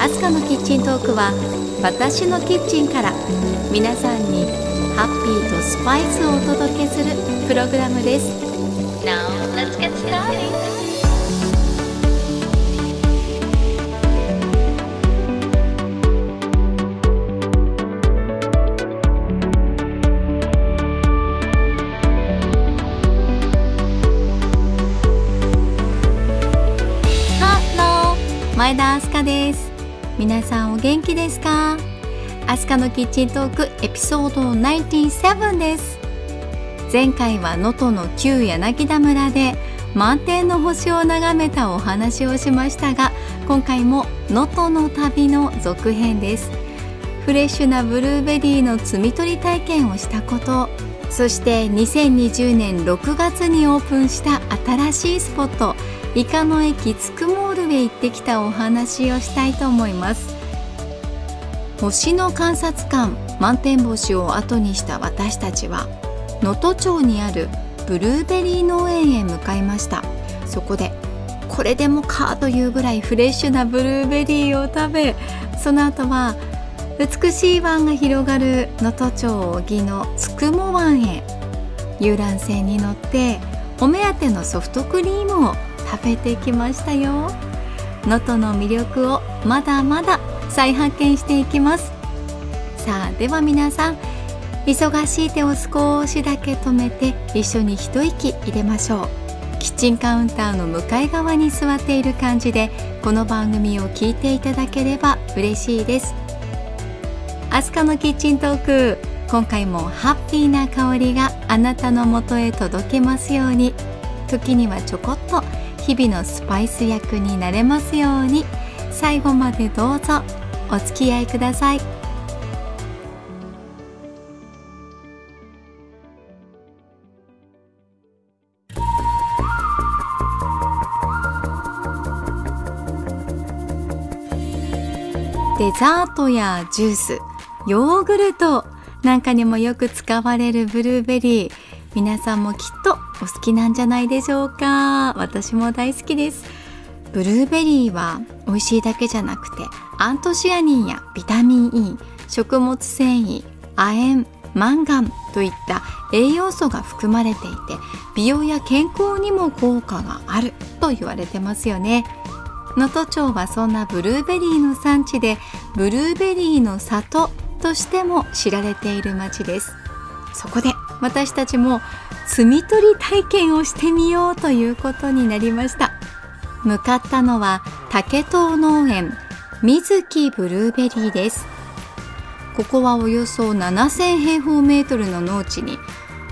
アスカのキッチントークは私のキッチンから皆さんにハッピーとスパイスをお届けするプログラムです。Now 前田明日香です。皆さんお元気ですか？明日香のキッチントークエピソード97です。前回は能登の旧柳田村で満天の星を眺めたお話をしましたが今回も能登の旅の続編です。フレッシュなブルーベリーの摘み取り体験をしたことそして2020年6月にオープンした新しいスポットイカの駅つくもールへ行ってきたお話をしたいと思います。星の観察官満天星を後にした私たちは能登町にあるブルーベリー農園へ向かいました。そこでこれでもかというぐらいフレッシュなブルーベリーを食べその後は美しい湾が広がる能登町荻のつくも湾へ。遊覧船に乗ってお目当てのソフトクリームを食べてきましたよ。能登の魅力をまだまだ再発見していきます。さあでは皆さん忙しい手を少しだけ止めて一緒に一息入れましょう。キッチンカウンターの向かい側に座っている感じでこの番組を聞いていただければ嬉しいです。アスカのキッチントーク今回もハッピーな香りがあなたのもとへ届けますように。時にはちょこっと日々のスパイス役になれますように。最後までどうぞお付き合いください。デザートやジュースヨーグルトなんかにもよく使われるブルーベリー。皆さんもきっとお好きなんじゃないでしょうか。私も大好きです。ブルーベリーは美味しいだけじゃなくてアントシアニンやビタミン E 食物繊維亜鉛マンガンといった栄養素が含まれていて美容や健康にも効果があると言われてますよね。能登町はそんなブルーベリーの産地でブルーベリーの里としても知られている町です。そこで私たちも摘み取り体験をしてみようということになりました。向かったのは竹藤農園水木ブルーベリーです。ここはおよそ7000平方メートルの農地に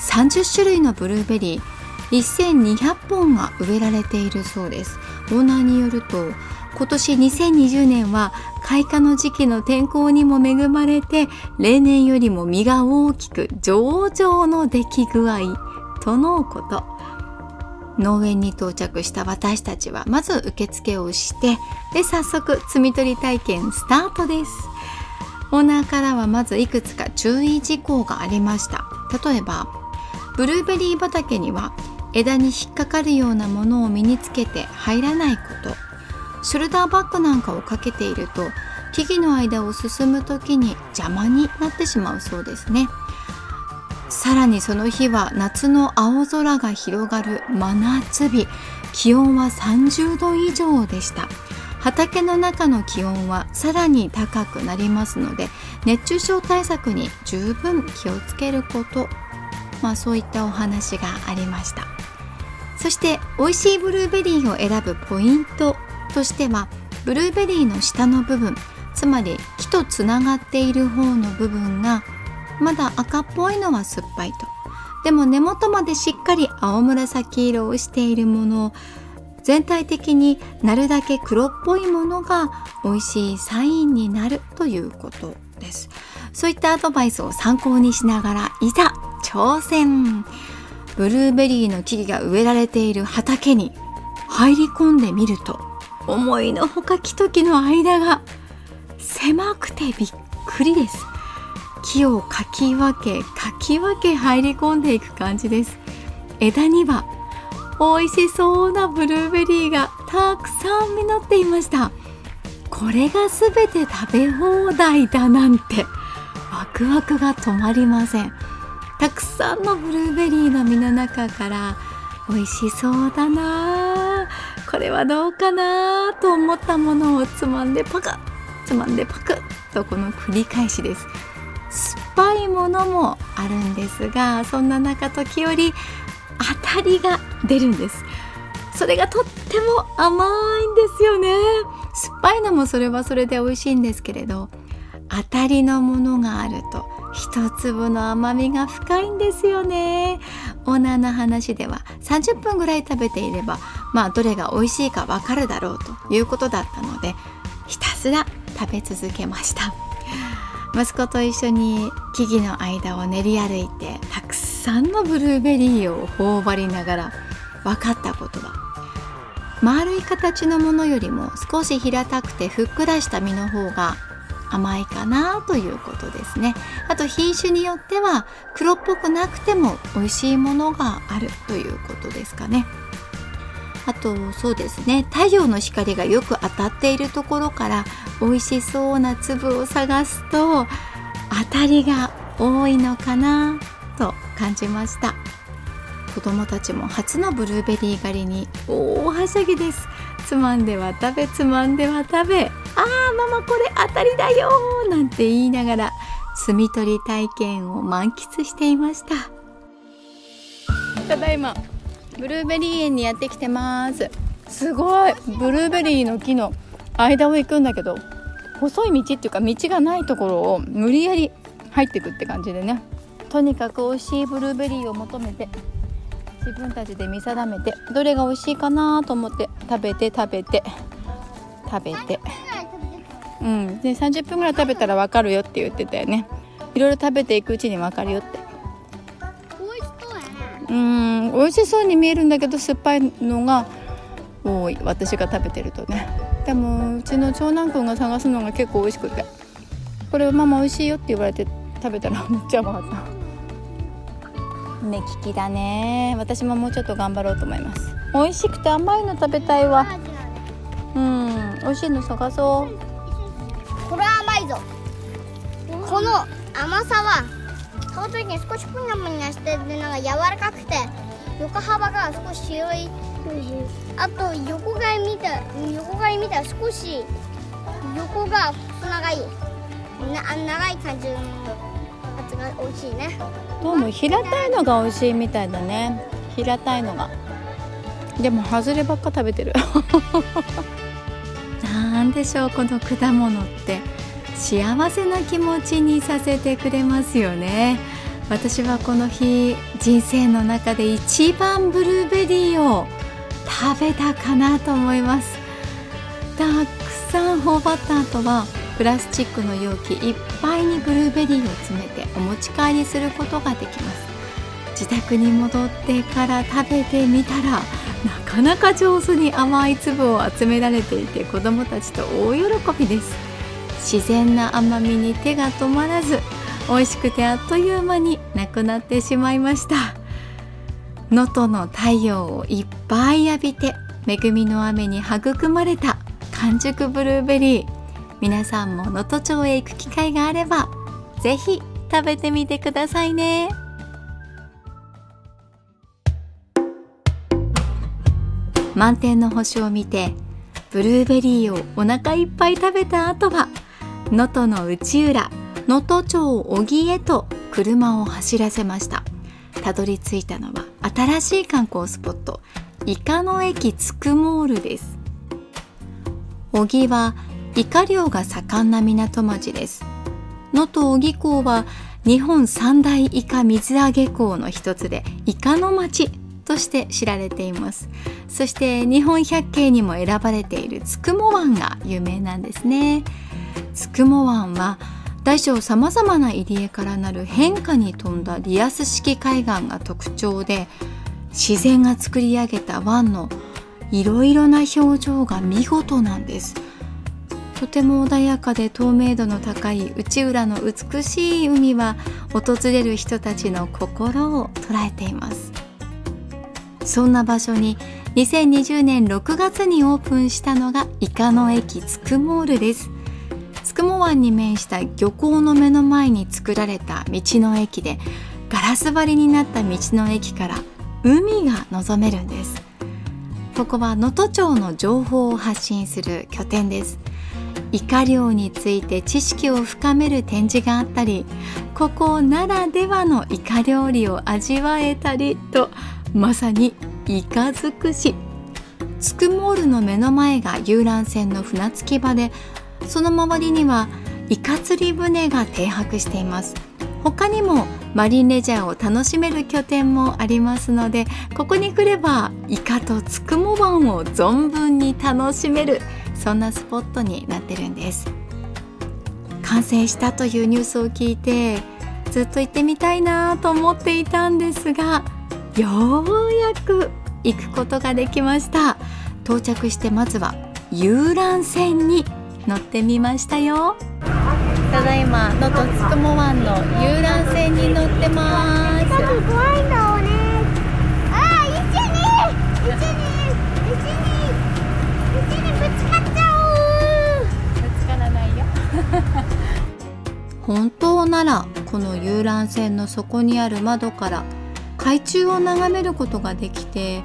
30種類のブルーベリー1200本が植えられているそうです。オーナーによると今年2020年は開花の時期の天候にも恵まれて例年よりも実が大きく上々の出来具合。とのこと。農園に到着した私たちはまず受付をしてで早速摘み取り体験スタートです。オーナーからはまずいくつか注意事項がありました。例えばブルーベリー畑には枝に引っかかるようなものを身につけて入らないこと。ショルダーバッグなんかをかけていると木々の間を進む時に邪魔になってしまうそうですね。さらにその日は夏の青空が広がる真夏日。気温は30度以上でした。畑の中の気温はさらに高くなりますので熱中症対策に十分気をつけること。まあそういったお話がありました。そして美味しいブルーベリーを選ぶポイントとしてはブルーベリーの下の部分つまり木とつながっている方の部分がまだ赤っぽいのは酸っぱいと。でも根元までしっかり青紫色をしているもの。全体的になるだけ黒っぽいものが美味しいサインになるということです。そういったアドバイスを参考にしながらいざ挑戦。ブルーベリーの木々が植えられている畑に入り込んでみると思いのほか木と木の間が狭くてびっくりです。木をかき分けかき分け入り込んでいく感じです。枝には美味しそうなブルーベリーがたくさん実っていました。これが全て食べ放題だなんてワクワクが止まりません。たくさんのブルーベリーの実の中から美味しそうだなこれはどうかなと思ったものをつまんでパクッつまんでパクッとこの繰り返しです。ぱいものもあるんですがそんな中時折当たりが出るんです。それがとっても甘いんですよね。酸っぱいのもそれはそれで美味しいんですけれど当たりのものがあると一粒の甘みが深いんですよね。オーナーの話では30分ぐらい食べていればまあどれが美味しいかわかるだろうということだったのでひたすら食べ続けました。息子と一緒に木々の間を練り歩いてたくさんのブルーベリーを頬張りながら分かったことは丸い形のものよりも少し平たくてふっくらした実の方が甘いかなということですね。あと品種によっては黒っぽくなくても美味しいものがあるということですかね。あとそうですね。太陽の光がよく当たっているところから美味しそうな粒を探すと当たりが多いのかなと感じました。子供たちも初のブルーベリー狩りに大はしゃぎです。つまんでは食べつまんでは食べあーママこれ当たりだよなんて言いながら摘み取り体験を満喫していました。ただいまブルーベリー園にやってきてます。すごいブルーベリーの木の間を行くんだけど細い道っていうか道がないところを無理やり入ってくって感じでね。とにかく美味しいブルーベリーを求めて自分たちで見定めてどれが美味しいかなと思って食べて食べて食べて。うん。で30分ぐらい食べたら分かるよって言ってたよね。いろいろ食べていくうちに分かるよって。うん。美味しそうに見えるんだけど酸っぱいのが多い。私が食べてるとねでもうちの長男くんが探すのが結構美味しくて。これママ美味しいよって言われて食べたらめっちゃ甘かった。目利きだね。私ももうちょっと頑張ろうと思います。美味しくて甘いの食べたいわ。うん美味しいの探そう。これは甘いぞ。この甘さは買う時に少しぷにゃぷにゃしてでなんか柔らかくて横幅が少し広いあと横が見た横が見たら少し横が長いな長い感じのやつが美味しいね。どうも平たいのが美味しいみたいだね。平たいのがでも外ればっか食べてる。なんでしょうこの果物って幸せな気持ちにさせてくれますよね。私はこの日人生の中で一番ブルーベリーを食べたかなと思います。たくさん頬張った後はプラスチックの容器いっぱいにブルーベリーを詰めてお持ち帰りすることができます。自宅に戻ってから食べてみたらなかなか上手に甘い粒を集められていて子どもたちと大喜びです。自然な甘みに手が止まらず美味しくてあっという間になくなってしまいました。能登の太陽をいっぱい浴びて恵みの雨に育まれた完熟ブルーベリー。皆さんも能登町へ行く機会があればぜひ食べてみてくださいね。満天の星を見てブルーベリーをお腹いっぱい食べた後は能登の内浦能登町小木へと車を走らせました。たどり着いたのは新しい観光スポットイカの駅つくモールです。小木はイカ漁が盛んな港町です。能登小木港は日本三大イカ水揚げ港の一つでイカの町として知られています。そして日本百景にも選ばれているつくも湾が有名なんですね。つくも湾は大小さまざまな入り江からなる変化に富んだリアス式海岸が特徴で自然が作り上げた湾のいろいろな表情が見事なんです。とても穏やかで透明度の高い内浦の美しい海は訪れる人たちの心を捉えています。そんな場所に2020年6月にオープンしたのがイカの駅つくもーるです。つくも湾に面した漁港の目の前に作られた道の駅でガラス張りになった道の駅から海が望めるんです。ここは能登町の情報を発信する拠点です。イカ漁について知識を深める展示があったりここならではのイカ料理を味わえたりとまさにイカ尽くし。つくモールの目の前が遊覧船の船着き場でその周りにはイカ釣り船が停泊しています。他にもマリンレジャーを楽しめる拠点もありますのでここに来ればイカとつくも湾を存分に楽しめるそんなスポットになってるんです。完成したというニュースを聞いてずっと行ってみたいなと思っていたんですがようやく行くことができました。到着してまずは遊覧船に乗ってみましたよ。ただいま能登つくも湾の遊覧船に乗ってます。怖いんだろうねああ一に一に一に一にぶつかっちゃう。ぶつからないよ本当ならこの遊覧船の底にある窓から海中を眺めることができて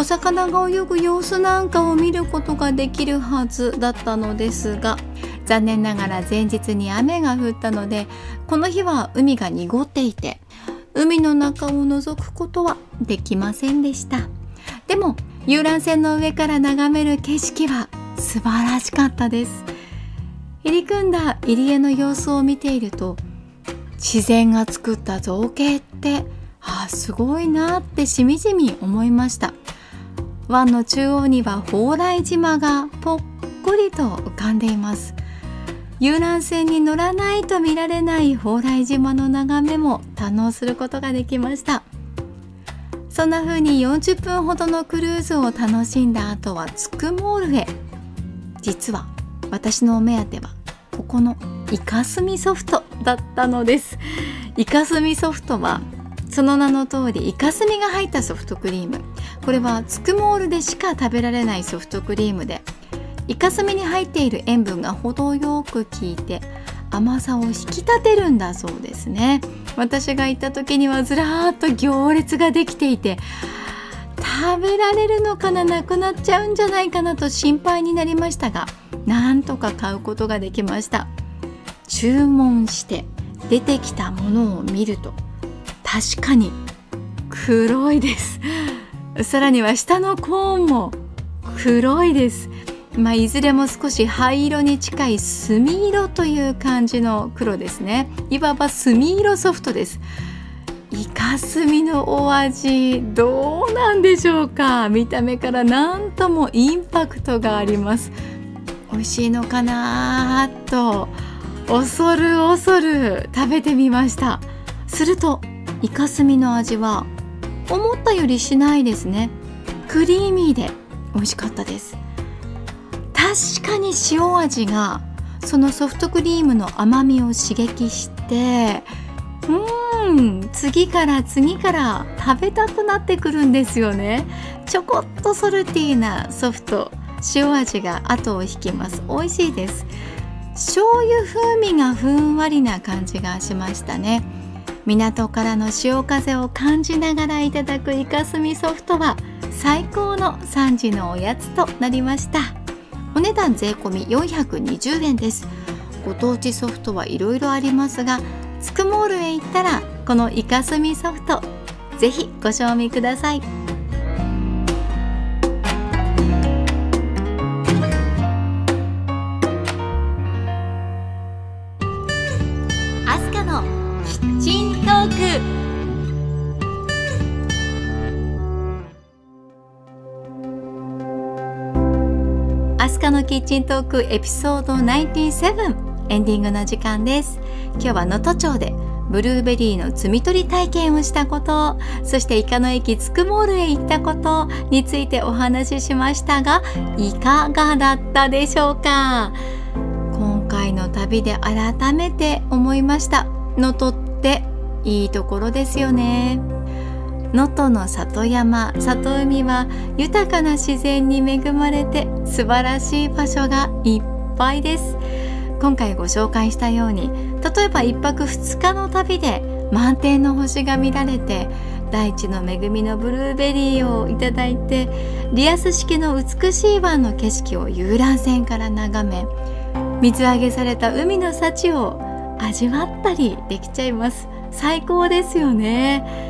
お魚が泳ぐ様子なんかを見ることができるはずだったのですが残念ながら前日に雨が降ったのでこの日は海が濁っていて海の中を覗くことはできませんでした。でも遊覧船の上から眺める景色は素晴らしかったです。入り組んだ入り江の様子を見ていると自然が作った造形ってあすごいなってしみじみ思いました。湾の中央には蓬莱島がぽっこりと浮かんでいます。遊覧船に乗らないと見られない蓬莱島の眺めも堪能することができました。そんな風に40分ほどのクルーズを楽しんだ後はつくモールへ。実は私のお目当てはここのイカスミソフトだったのです。イカスミソフトはその名の通りイカスミが入ったソフトクリーム。これはつくモールでしか食べられないソフトクリームでイカスミに入っている塩分が程よく効いて甘さを引き立てるんだそうですね。私が行った時にはずらーっと行列ができていて食べられるのかな？なくなっちゃうんじゃないかなと心配になりましたがなんとか買うことができました。注文して出てきたものを見ると確かに黒いです。さらには下のコーンも黒いです。まあ、いずれも少し灰色に近い墨色という感じの黒ですね。いわば墨色ソフトです。イカスミのお味どうなんでしょうか？見た目から何ともインパクトがあります。美味しいのかなと。恐る恐る食べてみました。するとイカスミの味は思ったよりしないですね。クリーミーで美味しかったです。確かに塩味がそのソフトクリームの甘みを刺激してうん次から次から食べたくなってくるんですよね。ちょこっとソルティーなソフト塩味が後を引きます。美味しいです。醤油風味がふんわりな感じがしましたね。港からの潮風を感じながらいただくイカスミソフトは最高の3時のおやつとなりました。お値段税込420円です。ご当地ソフトはいろいろありますがつくモールへ行ったらこのイカスミソフトぜひご賞味ください。キッチントークエピソード97エンディングの時間です。今日は能登町でブルーベリーの摘み取り体験をしたことそしてイカの駅つくモールへ行ったことについてお話ししましたがいかがだったでしょうか？今回の旅で改めて思いました。能登っていいところですよね。能登の里山里海は豊かな自然に恵まれて素晴らしい場所がいっぱいです。今回ご紹介したように例えば1泊2日の旅で満天の星が見られて大地の恵みのブルーベリーをいただいてリアス式の美しい湾の景色を遊覧船から眺め水揚げされた海の幸を味わったりできちゃいます。最高ですよね。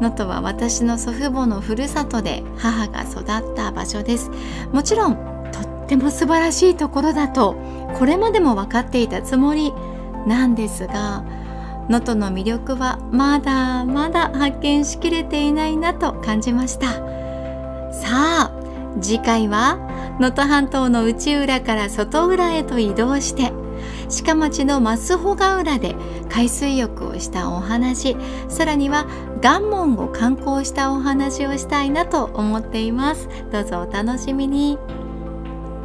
能登は私の祖父母のふるさとで母が育った場所です。もちろんとっても素晴らしいところだとこれまでも分かっていたつもりなんですが能登の魅力はまだまだ発見しきれていないなと感じました。さあ次回は能登半島の内浦から外浦へと移動して鹿町の増穂ヶ浦で海水浴をしたお話さらには岩門を観光したお話をしたいなと思っています。どうぞお楽しみに。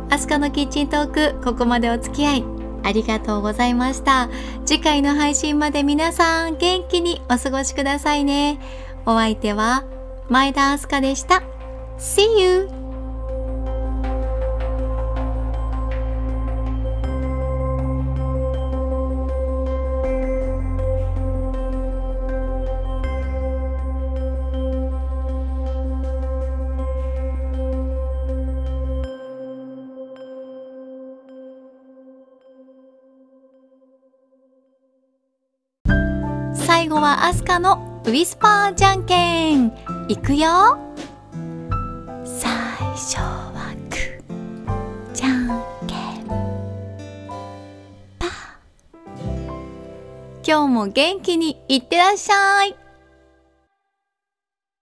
アスカのキッチントークここまでお付き合いありがとうございました。次回の配信まで皆さん元気にお過ごしくださいね。お相手は前田明日香でした。See you! 後はアスカのウィスパーじゃんけん。いくよ。最初はグーじゃんけん。パー。今日も元気にいってらっしゃい。